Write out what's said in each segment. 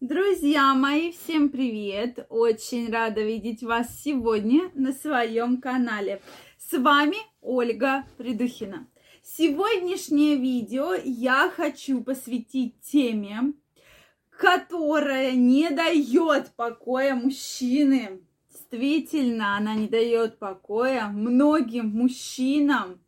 Друзья мои, всем привет! Очень рада видеть вас сегодня на своем канале. С вами Ольга Придухина. Сегодняшнее видео я хочу посвятить теме, которая не дает покоя мужчины. Действительно, она не дает покоя многим мужчинам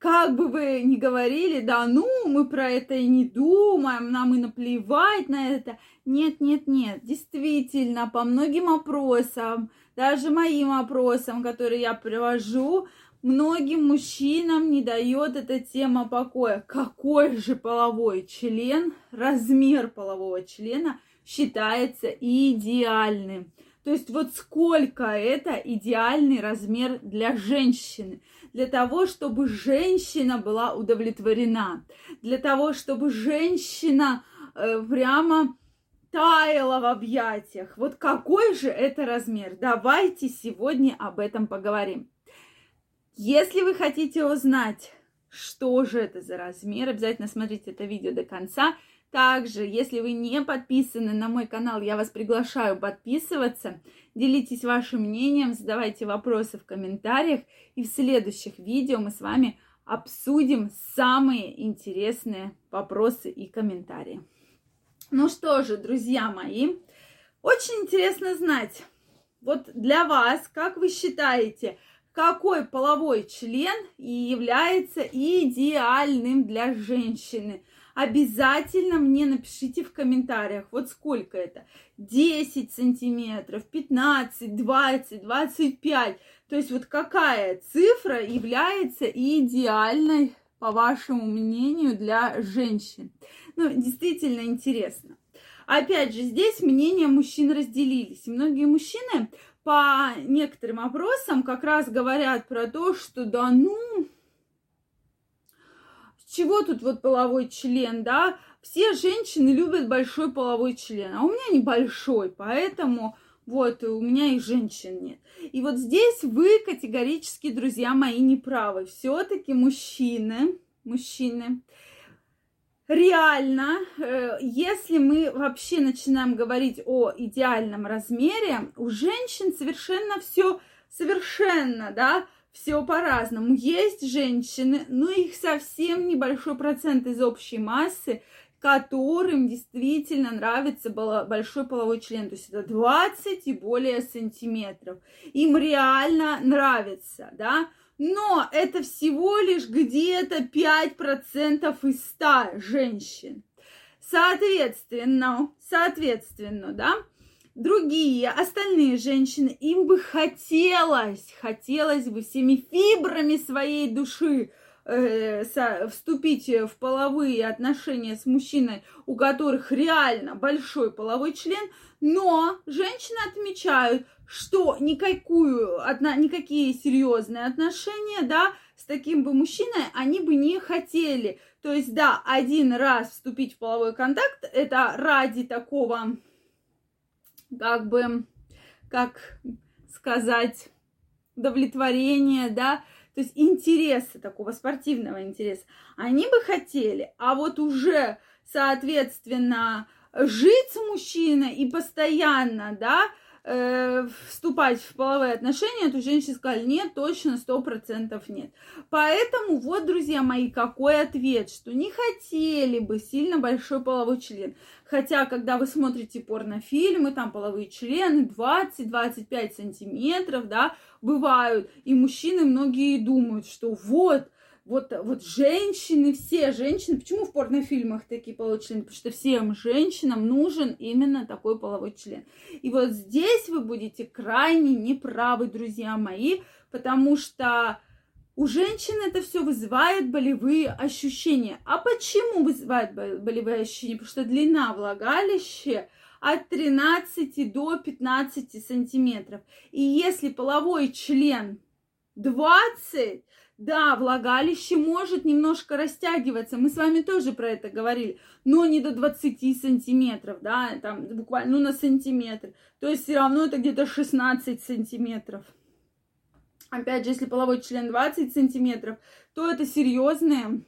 как бы вы ни говорили, да, ну, мы про это и не думаем, нам и наплевать на это. Нет, нет, нет, действительно, по многим опросам, даже моим опросам, которые я привожу, многим мужчинам не дает эта тема покоя. Какой же половой член, размер полового члена считается идеальным? То есть вот сколько это идеальный размер для женщины – для того, чтобы женщина была удовлетворена, для того, чтобы женщина э, прямо таяла в объятиях. Вот какой же это размер? Давайте сегодня об этом поговорим. Если вы хотите узнать, что же это за размер, обязательно смотрите это видео до конца. Также, если вы не подписаны на мой канал, я вас приглашаю подписываться. Делитесь вашим мнением, задавайте вопросы в комментариях. И в следующих видео мы с вами обсудим самые интересные вопросы и комментарии. Ну что же, друзья мои, очень интересно знать, вот для вас, как вы считаете, какой половой член является идеальным для женщины? Обязательно мне напишите в комментариях, вот сколько это. 10 сантиметров, 15, 20, 25. То есть вот какая цифра является идеальной, по вашему мнению, для женщин. Ну, действительно интересно. Опять же, здесь мнения мужчин разделились. Многие мужчины по некоторым опросам как раз говорят про то, что да ну, чего тут вот половой член, да? Все женщины любят большой половой член, а у меня небольшой, поэтому вот у меня и женщин нет. И вот здесь вы категорически, друзья мои, не правы. Все-таки мужчины, мужчины, реально, э, если мы вообще начинаем говорить о идеальном размере, у женщин совершенно все совершенно, да, все по-разному. Есть женщины, но их совсем небольшой процент из общей массы, которым действительно нравится большой половой член. То есть это 20 и более сантиметров. Им реально нравится, да. Но это всего лишь где-то 5% из 100 женщин. Соответственно, соответственно, да, другие, остальные женщины, им бы хотелось, хотелось бы всеми фибрами своей души э, вступить в половые отношения с мужчиной, у которых реально большой половой член, но женщины отмечают, что никакую, одна, никакие серьезные отношения, да, с таким бы мужчиной они бы не хотели. То есть, да, один раз вступить в половой контакт, это ради такого как бы, как сказать, удовлетворение, да, то есть интереса, такого спортивного интереса, они бы хотели, а вот уже, соответственно, жить с мужчиной и постоянно, да, э, вступать в половые отношения, то женщины сказали, нет, точно, сто процентов нет. Поэтому вот, друзья мои, какой ответ, что не хотели бы сильно большой половой член. Хотя, когда вы смотрите порнофильмы, там половые члены 20-25 сантиметров, да, бывают. И мужчины многие думают, что вот, вот, вот женщины, все женщины, почему в порнофильмах такие половые члены? Потому что всем женщинам нужен именно такой половой член. И вот здесь вы будете крайне неправы, друзья мои, потому что у женщин это все вызывает болевые ощущения. А почему вызывает болевые ощущения? Потому что длина влагалища от 13 до 15 сантиметров. И если половой член 20, да, влагалище может немножко растягиваться. Мы с вами тоже про это говорили. Но не до 20 сантиметров, да, там буквально ну, на сантиметр. То есть все равно это где-то 16 сантиметров. Опять же, если половой член 20 сантиметров, то это серьезное,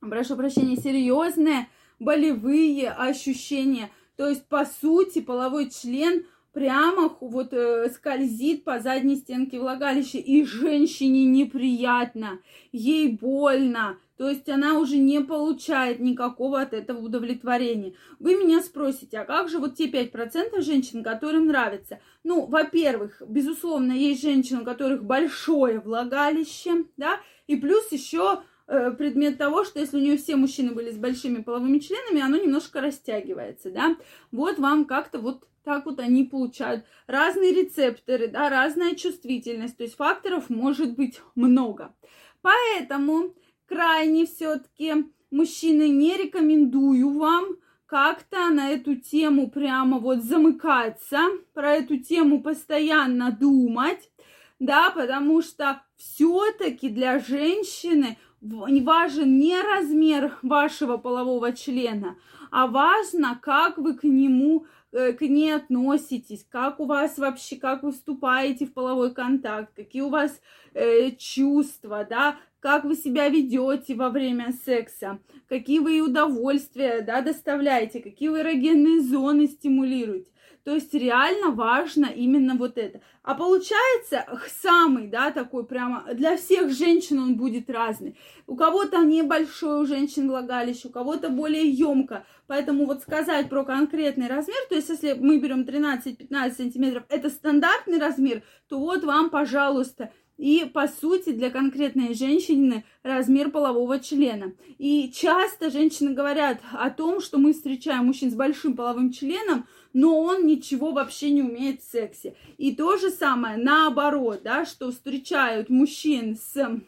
прошу прощения, серьезное болевые ощущения. То есть, по сути, половой член прямо вот э, скользит по задней стенке влагалища, и женщине неприятно, ей больно, то есть она уже не получает никакого от этого удовлетворения. Вы меня спросите, а как же вот те 5% женщин, которым нравится? Ну, во-первых, безусловно, есть женщины, у которых большое влагалище, да, и плюс еще э, предмет того, что если у нее все мужчины были с большими половыми членами, оно немножко растягивается, да. Вот вам как-то вот так вот они получают разные рецепторы, да, разная чувствительность, то есть факторов может быть много. Поэтому крайне все-таки мужчины не рекомендую вам как-то на эту тему прямо вот замыкаться, про эту тему постоянно думать, да, потому что все-таки для женщины важен не размер вашего полового члена, а важно, как вы к нему к ней относитесь, как у вас вообще, как вы вступаете в половой контакт, какие у вас э, чувства, да, как вы себя ведете во время секса, какие вы удовольствия, да, доставляете, какие вы эрогенные зоны стимулируете. То есть реально важно именно вот это. А получается самый, да, такой прямо для всех женщин он будет разный. У кого-то небольшой у женщин влагалище, у кого-то более емко. Поэтому вот сказать про конкретный размер, то есть если мы берем 13-15 сантиметров, это стандартный размер, то вот вам, пожалуйста, и, по сути, для конкретной женщины размер полового члена. И часто женщины говорят о том, что мы встречаем мужчин с большим половым членом, но он ничего вообще не умеет в сексе. И то же самое наоборот, да, что встречают мужчин с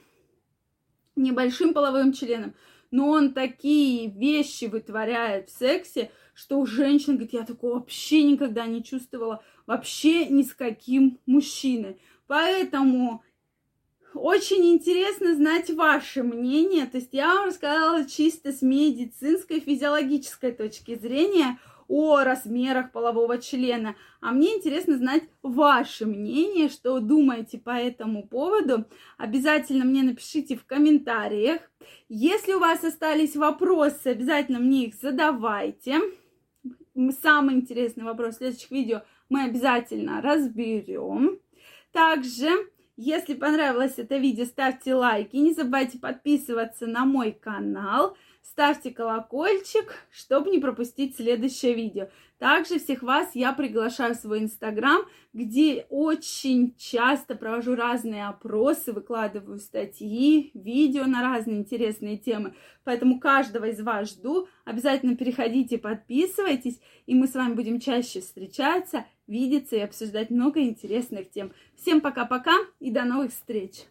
небольшим половым членом, но он такие вещи вытворяет в сексе, что у женщин, говорит, я такого вообще никогда не чувствовала, вообще ни с каким мужчиной. Поэтому очень интересно знать ваше мнение. То есть я вам рассказала чисто с медицинской, физиологической точки зрения о размерах полового члена. А мне интересно знать ваше мнение, что думаете по этому поводу. Обязательно мне напишите в комментариях. Если у вас остались вопросы, обязательно мне их задавайте. Самый интересный вопрос в следующих видео мы обязательно разберем. Также если понравилось это видео, ставьте лайки. Не забывайте подписываться на мой канал. Ставьте колокольчик, чтобы не пропустить следующее видео. Также всех вас я приглашаю в свой инстаграм, где очень часто провожу разные опросы, выкладываю статьи, видео на разные интересные темы. Поэтому каждого из вас жду. Обязательно переходите, подписывайтесь, и мы с вами будем чаще встречаться, видеться и обсуждать много интересных тем. Всем пока-пока и до новых встреч!